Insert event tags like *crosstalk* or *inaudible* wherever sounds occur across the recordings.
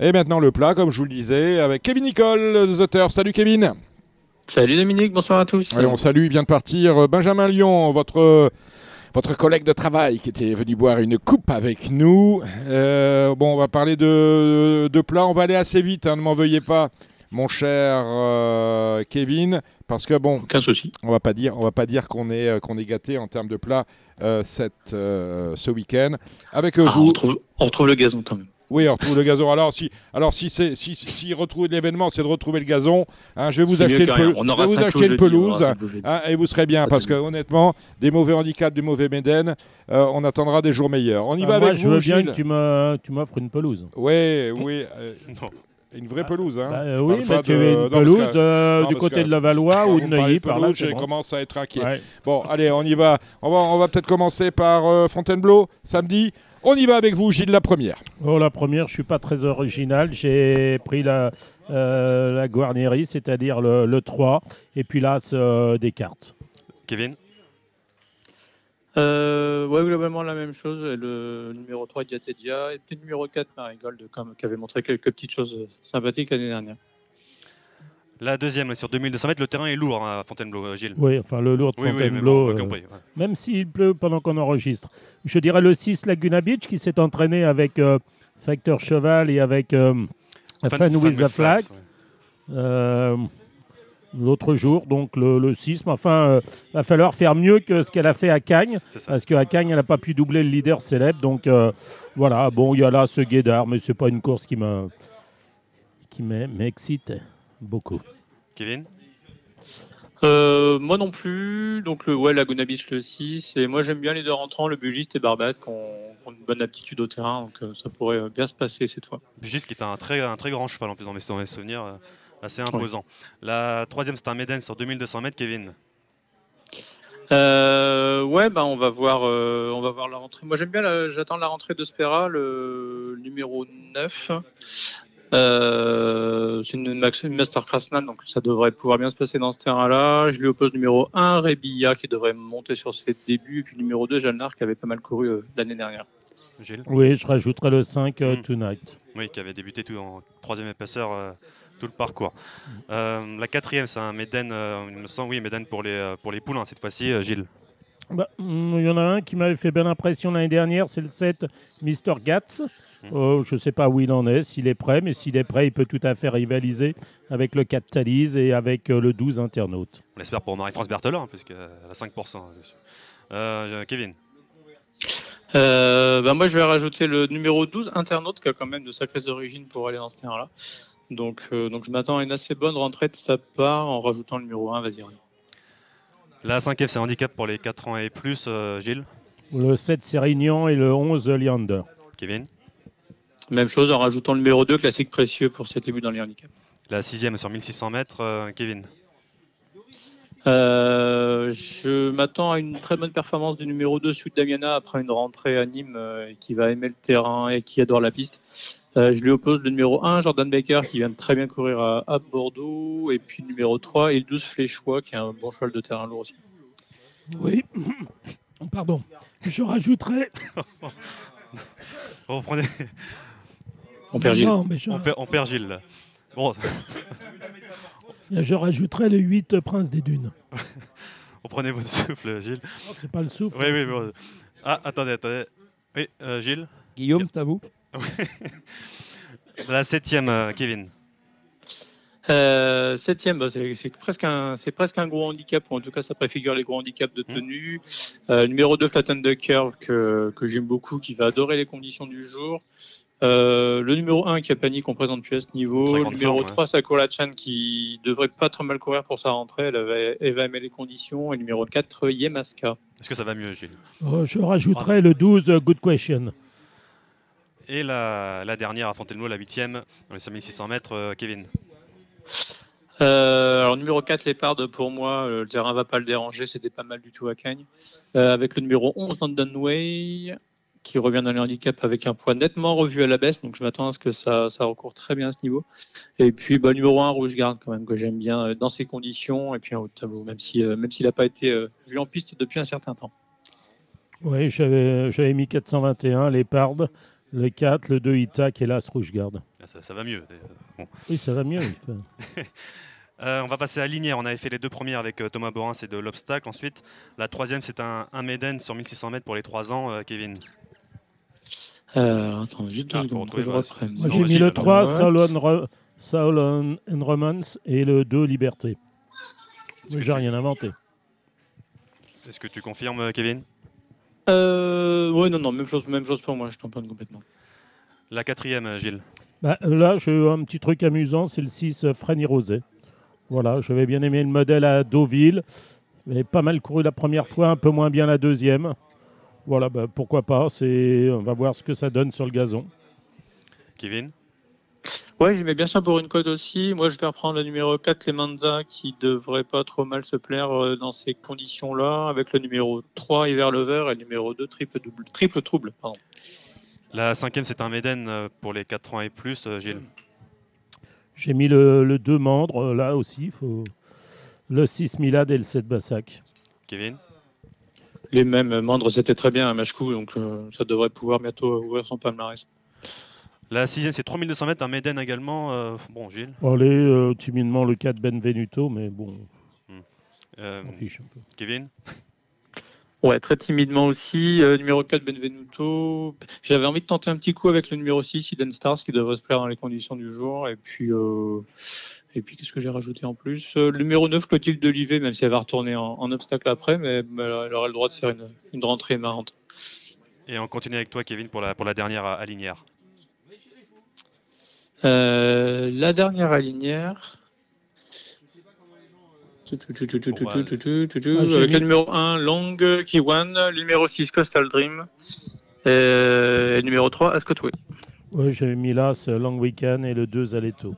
Et maintenant le plat, comme je vous le disais, avec Kevin Nicole, The Turf. Salut Kevin. Salut Dominique, bonsoir à tous. Allez, on salue, il vient de partir euh, Benjamin Lyon, votre, votre collègue de travail qui était venu boire une coupe avec nous. Euh, bon, on va parler de, de plats, on va aller assez vite, hein, ne m'en veuillez pas, mon cher euh, Kevin, parce que bon, Aucun souci. on va pas dire, on va pas dire qu'on est, euh, qu'on est gâté en termes de plats euh, cette, euh, ce week-end. Avec euh, Ah, on, vous, retrouve, on retrouve le gazon quand même. Oui, on retrouve le gazon. Alors si, alors si c'est, si, si, si retrouver l'événement, c'est de retrouver le gazon. hein, je vais vous acheter mieux une, que rien. pel- On je aura vais vous acheter pelouse. jeudi. hein, et vous serez bien, parce que honnêtement, des mauvais handicaps, du mauvais Méden, euh, on attendra des jours meilleurs. On y Ah, va moi, avec je vous, veux bien Gilles. que tu me- tu m'offres une pelouse. Oui, oui, euh, *laughs* Non. une vraie pelouse. Hein. Bah, euh, Je oui, mais tu de- veux non, une que- pelouse euh, non, du côté que- de Levallois ou de Neuilly, par là, pelouse, c'est je bon. commence à être inquiet. Ouais. Bon, allez, on y va. On va, on va peut-être commencer par euh, Fontainebleau, samedi. On y va avec vous, Gilles, la première. Oh, la première, je suis pas très original. J'ai pris la, euh, la Guarnieri, c'est-à-dire le, le 3, et puis l'As euh, des cartes. Kevin Euh, ouais, globalement la même chose. Le numéro 3, Diatedia, et puis le numéro 4, Marigold, comme, qui avait montré quelques petites choses sympathiques l'année dernière. La deuxième, sur 2200 mètres, le terrain est lourd hein, à Fontainebleau, euh, Gilles. Oui, enfin le lourd de Oui, Fontainebleau, bon, euh, ouais. même s'il pleut pendant qu'on enregistre. Je dirais le 6 Laguna Beach qui s'est entraîné avec euh, Facteur Cheval et avec euh, with the Flags. ouais. euh, l'autre jour, donc le, le 6. Mais enfin, euh, va falloir faire mieux que ce qu'elle a fait à Cagnes, parce qu'à Cagnes, elle n'a pas pu doubler le leader célèbre. Donc voilà, bon, il y a là ce guédard, mais c'est pas une course qui me qui m'e- m'excite beaucoup. Kevin Euh, moi non plus. Donc, le, ouais, Laguna Beach le 6. Et moi, j'aime bien les deux rentrants, le Bugiste et Barbat, qui ont, qui ont une bonne aptitude au terrain. Donc, euh, ça pourrait euh, bien se passer cette fois. Juste qui est un très, un très grand cheval en plus dans mes, dans mes souvenirs, euh, assez imposant. La troisième, c'est un Méden sur 2200 mètres, Kevin. Euh, ouais, bah, on va voir, euh, on va voir la rentrée. Moi, j'aime bien, la- j'attends la rentrée de Spera, le numéro 9. Euh, c'est une, une Master Craftsman, donc ça devrait pouvoir bien se passer dans ce terrain-là. Je lui oppose numéro 1, Rebilla, qui devrait monter sur ses débuts, et puis numéro 2, Jalnar, qui avait pas mal couru euh, l'année dernière. Gilles Oui, je rajouterai le 5 euh, Mm. Tonight. Oui, qui avait débuté tout en troisième épaisseur euh, tout le parcours. Euh, la quatrième, c'est un Méden, euh, il me semble, oui, Méden pour les, pour les poulains cette fois-ci, euh, Gilles. Bah, mm, Il y en a un qui m'avait fait belle impression l'année dernière, c'est le 7 Mr. Gats. Euh, je ne sais pas où il en est, s'il est prêt, mais s'il est prêt, il peut tout à fait rivaliser avec le 4 Thalys et avec euh, le 12 Internaute. On l'espère pour Marie-France Berthelot, hein, puisqu'elle a 5% dessus. Euh, Kevin Euh, bah, moi, je vais rajouter le numéro 12, Internaute, qui a quand même de sacrées origines pour aller dans ce terrain-là. Donc, euh, donc je m'attends à une assez bonne rentrée de sa part en rajoutant le numéro 1, vas-y. La 5F, c'est handicap pour les 4 ans et plus, euh, Gilles. Le 7 Sérignan et le 11 Leander. Kevin. Même chose en rajoutant le numéro 2, classique précieux pour ses débuts dans les handicaps. La sixième sur 1600 mètres, euh, Kevin. Euh, je m'attends à une très bonne performance du numéro 2, Sud Damiana, après une rentrée à Nîmes euh, qui va aimer le terrain et qui adore la piste. Euh, je lui oppose le numéro 1, Jordan Baker, qui vient de très bien courir à, à Bordeaux. Et puis le numéro 3, et le 12, Fléchois, qui est un bon cheval de terrain lourd aussi. Oui, pardon. Je rajouterai. *laughs* Oh, prenez- On perd Gilles. Non, mais je, on, perd, on perd Gilles. là. Bon, *laughs* je rajouterai le 8 Prince des Dunes. *laughs* on prenez votre souffle, Gilles. C'est pas le souffle. Oui, oui, bon. Ah, attendez, attendez. Oui, euh, Gilles. Guillaume, c'est à vous *laughs* La septième, euh, Kevin. Euh, septième, bah, c'est c'est presque, un- c'est presque un gros handicap, ou en tout cas ça préfigure les gros handicaps de tenue. Euh, numéro 2, Flatten the Curve, que, que j'aime beaucoup, qui va adorer les conditions du jour. Euh, le numéro 1, qui a panique, qu'on présente plus à ce niveau. Le numéro forme, 3, Sakura Chan, qui devrait pas trop mal courir pour sa rentrée. Elle, avait- elle va aimer les conditions. Et le numéro 4, Yemaska. Est-ce que ça va mieux, Gilles? Oh, je rajouterai le 12 Good Question. Et la, la dernière à Fontainebleau, la huitième, dans les 5600 mètres, euh, Kevin. Euh, alors numéro 4, Lépard, pour moi, euh, le terrain va pas le déranger, c'était pas mal du tout à Cagnes. Euh, avec le numéro 11, London Way, qui revient dans les handicaps avec un poids nettement revu à la baisse, donc je m'attends à ce que ça, ça recourt très bien à ce niveau. Et puis bah, numéro 1, Rouge Garde, quand même, que j'aime bien euh, dans ces conditions, et puis un haut de tableau, même si euh, même s'il n'a pas été euh, vu en piste depuis un certain temps. Oui, j'avais j'avais mis 421, Léopard. Le 4, le 2, Itac et l'As Rouge-Garde. Ah, Ça, ça va mieux. euh, bon. Oui, ça va mieux. *laughs* Euh, on va passer à Linière. On avait fait les deux premières avec euh, Thomas Borin, c'est de l'obstacle. Ensuite, la troisième, c'est un, un Maiden sur 1600 mètres pour les 3 ans, euh, Kevin. Euh, attends, juste deux Ah, faut secondes que retrouver, je reprenne. Moi, Non, j'ai mis le alors. 3, Ouais. Soul, and Soul Romance, et le 2, Liberté. Est-ce que J'ai tu- rien inventé. Est-ce que tu confirmes, euh, Kevin? Euh, ouais, non, non, même chose, même chose pour moi, je tamponne complètement. La quatrième, euh, Gilles. Bah, là, j'ai un petit truc amusant, c'est le 6 euh, Frenny Rosé. Voilà, j'avais bien aimé le modèle à Deauville. J'avais pas mal couru la première fois, un peu moins bien la deuxième. Voilà, bah, pourquoi pas. C'est, on va voir ce que ça donne sur le gazon. Kevin? Ouais, j'aimais bien ça pour une cote aussi. Moi, je vais reprendre le numéro 4, les Manza, qui devrait pas trop mal se plaire euh, dans ces conditions-là, avec le numéro 3, Hiver Lover, et le numéro 2, Triple, double, triple Trouble. Pardon. La cinquième, c'est un Maiden euh, pour les 4 ans et plus, euh, Gilles. J'ai mis le, le 2 Mandre, là aussi. Faut... Le 6 Milad et le 7 Bassac. Kevin? Les mêmes, Mandre, c'était très bien à Machkou, donc euh, ça devrait pouvoir bientôt ouvrir son palmarès. La sixième, c'est 3200 mètres, un Maiden également. euh, bon, Gilles? Allez, euh, timidement le 4 Benvenuto, mais bon, Euh, on fiche un peu. Kevin? Ouais, très timidement aussi. Euh, numéro 4, Benvenuto. J'avais envie de tenter un petit coup avec le numéro 6, Hidden Stars, qui devrait se plaire dans les conditions du jour. Et puis, euh, et puis qu'est-ce que j'ai rajouté en plus? Euh, Le numéro 9, Clotilde Delivet, même si elle va retourner en, en obstacle après, mais, elle aura le droit de faire une, une rentrée marrante. Et on continue avec toi, Kevin, pour la, pour la dernière à, à Linière. Euh, la dernière alinière. Ah, Avec j'ai le numéro 1, Long Kiwan, le numéro 6, Coastal Dream, et le numéro 3, Ascot Way. Ouais, j'avais mis là ce Long Weekend et le 2 Zaletto.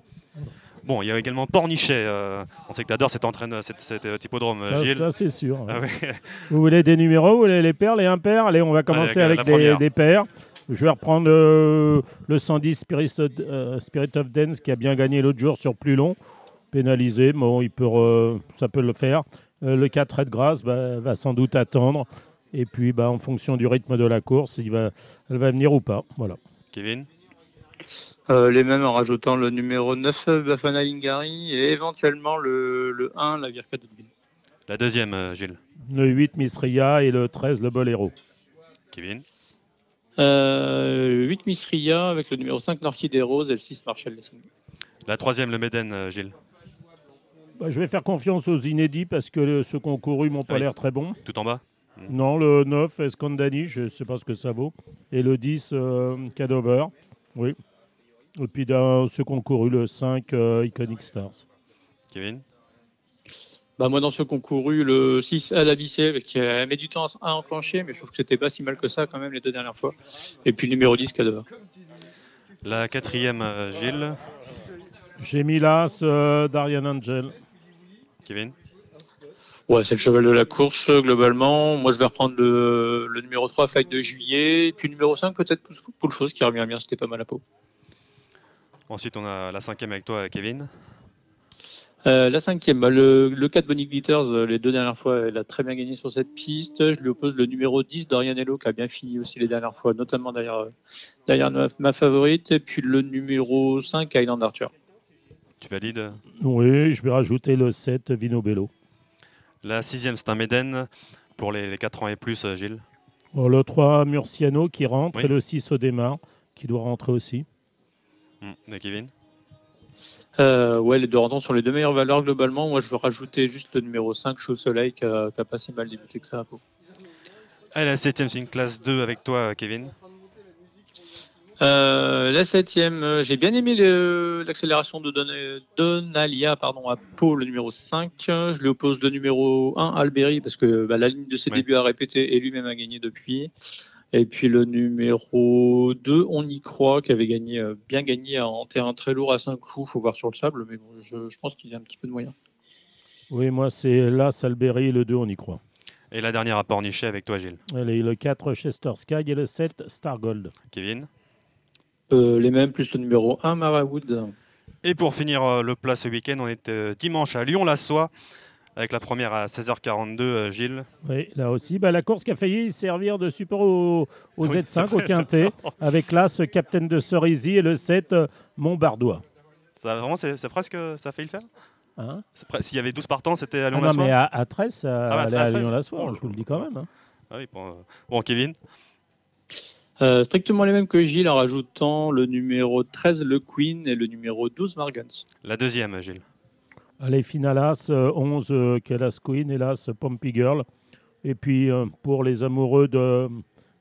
Bon, il y a également Pornichet. euh, on sait que tu adores cet, entraîne, cet, cet, euh, hippodrome, Ça, Gilles. ça, c'est sûr. hein. Ah. *laughs* Vous voulez des numéros Vous voulez les paires, les impaires Allez, on va commencer Allez, la avec des, paires. Je vais reprendre euh, le 110 Spirit of, euh, Spirit of Dance qui a bien gagné l'autre jour sur plus long. Pénalisé, bon, il peut, ça peut le faire. Le 4 Red Grass bah, va sans doute attendre. Et puis, bah, en fonction du rythme de la course, il va, elle va venir ou pas. Voilà. Kevin? Euh, les mêmes en rajoutant le numéro 9, Bafana Lingari, et éventuellement le, le 1, la Virka de Deville. La deuxième, euh, Gilles. Le 8 Misria et le 13 le Bolero. Kevin Euh, 8 Misria avec le numéro 5, Norquis des Roses, et le 6, Marshall Lessing. La troisième, le euh, Gilles. Bah, je vais faire confiance aux inédits parce que euh, ceux qui ont couru m'ont pas Oui. l'air très bons. Tout en bas Non, le 9, Escandani, je ne sais pas ce que ça vaut. Et le 10, euh, Cadover. Oui. Et puis dans ceux qui ont couru, le 5, euh, Iconic Stars. Kevin? Bah, moi, dans ce concours, le 6 à la Bissé, parce qu'il a mis du temps à enclencher, mais je trouve que c'était pas si mal que ça quand même les deux dernières fois. Et puis le numéro 10, Cadover. La quatrième, euh, Gilles. J'ai mis l'As euh, d'Ariane Angel. Kevin? Ouais, c'est le cheval de la course, euh, globalement. Moi, je vais reprendre le, le numéro 3, Fight de juillet. Et puis le numéro 5, peut-être Poule Fausse, qui revient bien, c'était pas mal à peau. Ensuite, on a la cinquième avec toi, Kevin. Euh, la cinquième, bah, le, le 4 Bonnie Glitters, euh, les deux dernières fois, elle a très bien gagné sur cette piste. Je lui oppose le numéro 10 Dorianello, qui a bien fini aussi les dernières fois, notamment derrière, euh, derrière ma, ma favorite. Et puis le numéro 5, Island Archer. Tu valides? Oui, je vais rajouter le 7, Vino Bello. La sixième, c'est un Maiden pour les, les 4 ans et plus, Gilles? Bon, le 3, Murciano qui rentre. Oui. Et le 6, Odemar, qui doit rentrer aussi. Et Kevin? Euh, ouais, les deux rentrants sont les deux meilleures valeurs globalement. Moi, je veux rajouter juste le numéro 5, Chaud Soleil, qui a, qui a pas si mal débuté que ça à. Allez, la septième, c'est une classe 2 avec toi, Kevin. Euh, la septième, euh, j'ai bien aimé l'accélération de Don- Donalia pardon, à Pau, le numéro 5. Je lui oppose le numéro 1, Alberi, parce que bah, la ligne de ses Ouais. débuts a répété et lui-même a gagné depuis. Et puis le numéro 2, On y croit, qui avait gagné, euh, bien gagné en terrain très lourd à 5 coups. faut voir sur le sable, mais bon, je, je pense qu'il y a un petit peu de moyens. Oui, moi, c'est l'As, Alberi, le 2, on y croit. Et la dernière à Pornichet avec toi, Gilles. Allez, le 4, Chester Sky et le 7, Star Gold. Kevin Euh, les mêmes, plus le numéro 1, Marawood. Et pour finir euh, le plat ce week-end, on est euh, dimanche à Lyon-la-Soie avec la première à 16h42, euh, Gilles. Oui, là aussi, bah, la course qui a failli servir de support au, au Oui, Z5, c'est au Quintet, avec l'As Captain de Cerisy et le 7 euh, Montbardois. Ça, vraiment, c'est c'est presque, ça a failli le faire? Hein? S'il y avait 12 partants, c'était à Ah non, Lyon-la-Soie mais à, à 13, ça Ah, à allait à 13, Lyon-la-Soie, oh, je vous le dis quand même. hein. Ah oui, bon, euh, bon, Kevin? Euh, strictement les mêmes que Gilles en rajoutant le numéro 13, le Queen, et le numéro 12, Margans. La deuxième, Gilles. Allez, final As, euh, 11, euh, Kelas Queen, hélas, Pompey Girl. Et puis, euh, pour les amoureux de,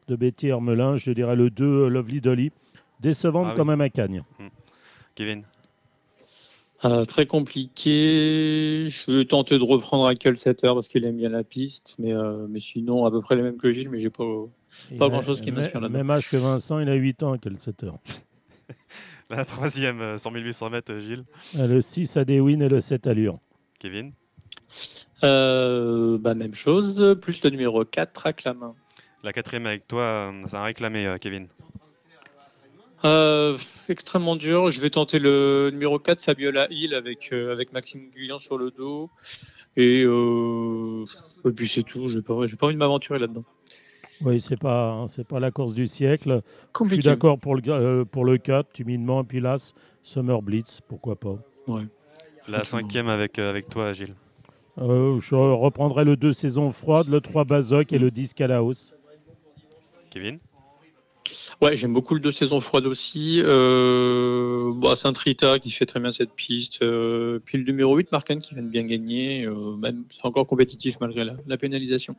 de Betty Hermelin, je dirais le 2, euh, Lovely Dolly. Décevante Ah oui. quand même à Cagnes. Kevin Euh, très compliqué. Je vais tenter de reprendre un Setter parce qu'il aime bien la piste, mais, euh, mais sinon à peu près les mêmes que Gilles, mais j'ai pas. Pas a- grand-chose qui me- m'inspire là-dedans. Même âge que Vincent, il a 8 ans, quel 7 heures. *laughs* La troisième, euh, 100 800 mètres, euh, Gilles. Euh, Le 6 à Dewin et le 7 à Lyon. Kevin Euh, bah, même chose, plus le numéro 4, Acclame. La quatrième avec toi, ça a réclamé, Kevin. Euh, extrêmement dur. Je vais tenter le numéro 4, Fabiola Hill, avec, euh, avec Maxime Guyon sur le dos. Et, euh, et puis c'est tout. J'ai pas, j'ai pas envie de m'aventurer là-dedans. Oui, c'est pas, c'est pas la course du siècle. Je suis d'accord pour le, euh, pour le 4, timidement. Et puis l'As, Summer Blitz, pourquoi pas. La cinquième avec, euh, avec toi, Gilles. Euh, je reprendrai le 2 saison froide, le 3 Bazoc et le 10 Calaos. Kevin? Ouais, j'aime beaucoup le deux saisons froides aussi. Euh, bah, Saint-Rita qui fait très bien cette piste. Euh, puis le numéro 8, Marken qui vient de bien gagner. Euh, même, c'est encore compétitif malgré la, la pénalisation.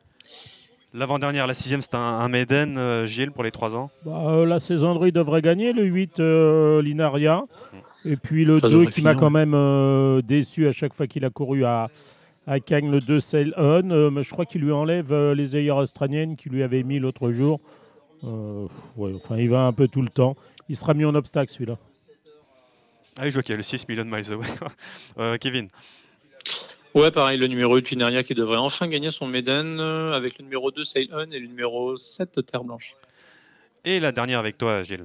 L'avant-dernière, la sixième, c'est un, un Maiden, euh, Gilles, pour les 3 ans. Bah, euh, la saisonnerie devrait gagner, le 8 euh, Linaria. Et puis le Ça 2 devrait qui m'a quand même euh, déçu à chaque fois qu'il a couru à, à Cagnes, le 2 Sail On. Euh, mais je crois qu'il lui enlève euh, les œillères australiennes qu'il lui avait mis l'autre jour. Euh, ouais, enfin, il va un peu tout le temps. Il sera mis en obstacle celui-là. Ah oui, je vois qu'il y a le 6 million miles away. Euh, Kevin Ouais, pareil, le numéro 8, Linaria qui devrait enfin gagner son Maiden euh, avec le numéro 2, Sail On et le numéro 7, Terre Blanche. Et la dernière avec toi, Gilles.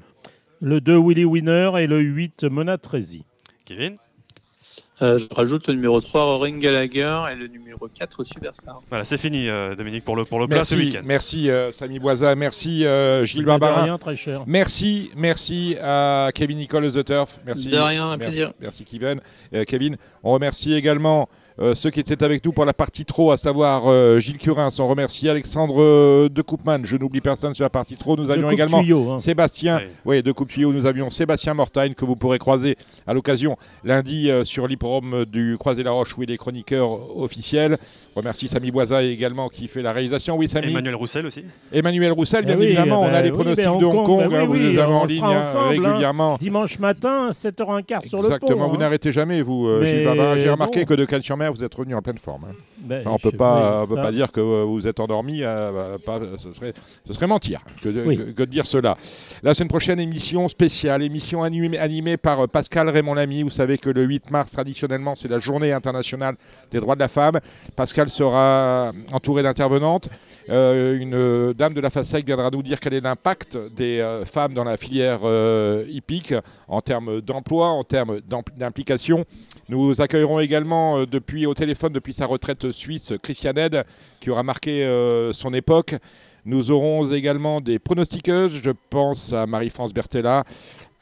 Le 2 Willy Winner et le 8 Mona Trezi. Kevin Euh, je rajoute le numéro 3, Roaring Gallagher et le numéro 4, Superstar. Voilà, c'est fini, euh, Dominique, pour le, pour le plat ce Merci, week-end. merci euh, Samy Boisa, merci euh, Gilles De Barbarin. rien, très cher. Merci, merci à Kevin Nicole The Turf. Merci. De rien, un merci, plaisir. Merci Kevin. Euh, Kevin. On remercie également euh, ceux qui étaient avec nous pour la partie trop, à savoir euh, Gilles Curins. On remercie Alexandre euh, de Coupman. Je n'oublie personne sur la partie trop. Nous avions également tuyau, hein. Sébastien, Oui. oui, de Coupe Tuyau, nous avions Sébastien Mortagne que vous pourrez croiser à l'occasion lundi euh, sur l'hipporome du Croisé-la-Roche où il est chroniqueur officiel. On remercie Samy Boisa également qui fait la réalisation. Oui, Samy. Emmanuel Roussel aussi. Emmanuel Roussel, Eh bien oui, évidemment, eh on a ben les oui, pronostics de Hong Kong, Kong, ben hein, oui, vous oui, les avez en ligne hein, hein. régulièrement. Dimanche matin, 7h15 sur le Exactement, pont. vous hein. n'arrêtez jamais, vous, euh, Gilles. J'ai remarqué bon. que de Cannes-sur-Mer, vous êtes revenu en pleine forme. hein. Ben, on peut pas, on peut pas dire que vous êtes endormi, euh, bah, pas- ce, serait, ce serait mentir que de, Oui. que- que de dire cela. La semaine prochaine, émission spéciale, émission animée, animée par euh, Pascal Raymond Lamy. Vous savez que le 8 mars, traditionnellement, c'est la journée internationale des droits de la femme. Pascal sera entouré d'intervenantes. Euh, une euh, dame de la FASEC viendra nous dire quel est l'impact des euh, femmes dans la filière hippique en termes d'emploi, en termes d'implication. Nous accueillerons également euh, au téléphone depuis sa retraite suisse Christian Ed qui aura marqué euh, son époque. Nous aurons également des pronostiqueuses. Je pense à Marie-France Bertella,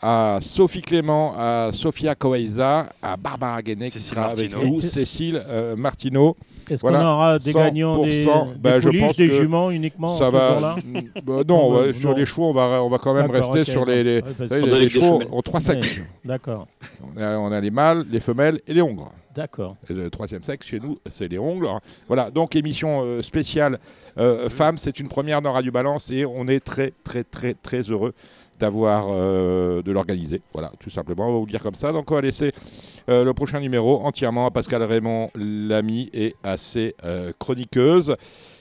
à Sophie Clément, à Sofia Coaiza, à Barbara Guénet qui Cécile sera avec Martineau. nous, Cécile euh, Martineau. Est-ce Voilà, qu'on aura des 100%, gagnants des, des bah, je pense des juments uniquement Ça va. Mm, bah, non, Non, ouais, non, sur non. les chevaux, on va, on va quand même rester sur les, les, ouais, chevaux ont trois sexes. D'accord, on a les mâles, les femelles et les hongres. D'accord. Le troisième sexe chez nous, c'est les ongles. Voilà, donc émission euh, spéciale euh, femmes, c'est une première dans Radio Balance et on est très très très très heureux d'avoir euh, de l'organiser. Voilà, tout simplement, on va vous le dire comme ça. Donc on va laisser le prochain numéro entièrement à Pascal Raymond, l'ami et à ses chroniqueuses.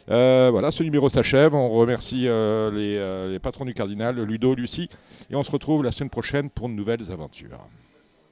Voilà, ce numéro s'achève. On remercie les, les patrons du Cardinal, Ludo, Lucie, et on se retrouve la semaine prochaine pour de nouvelles aventures.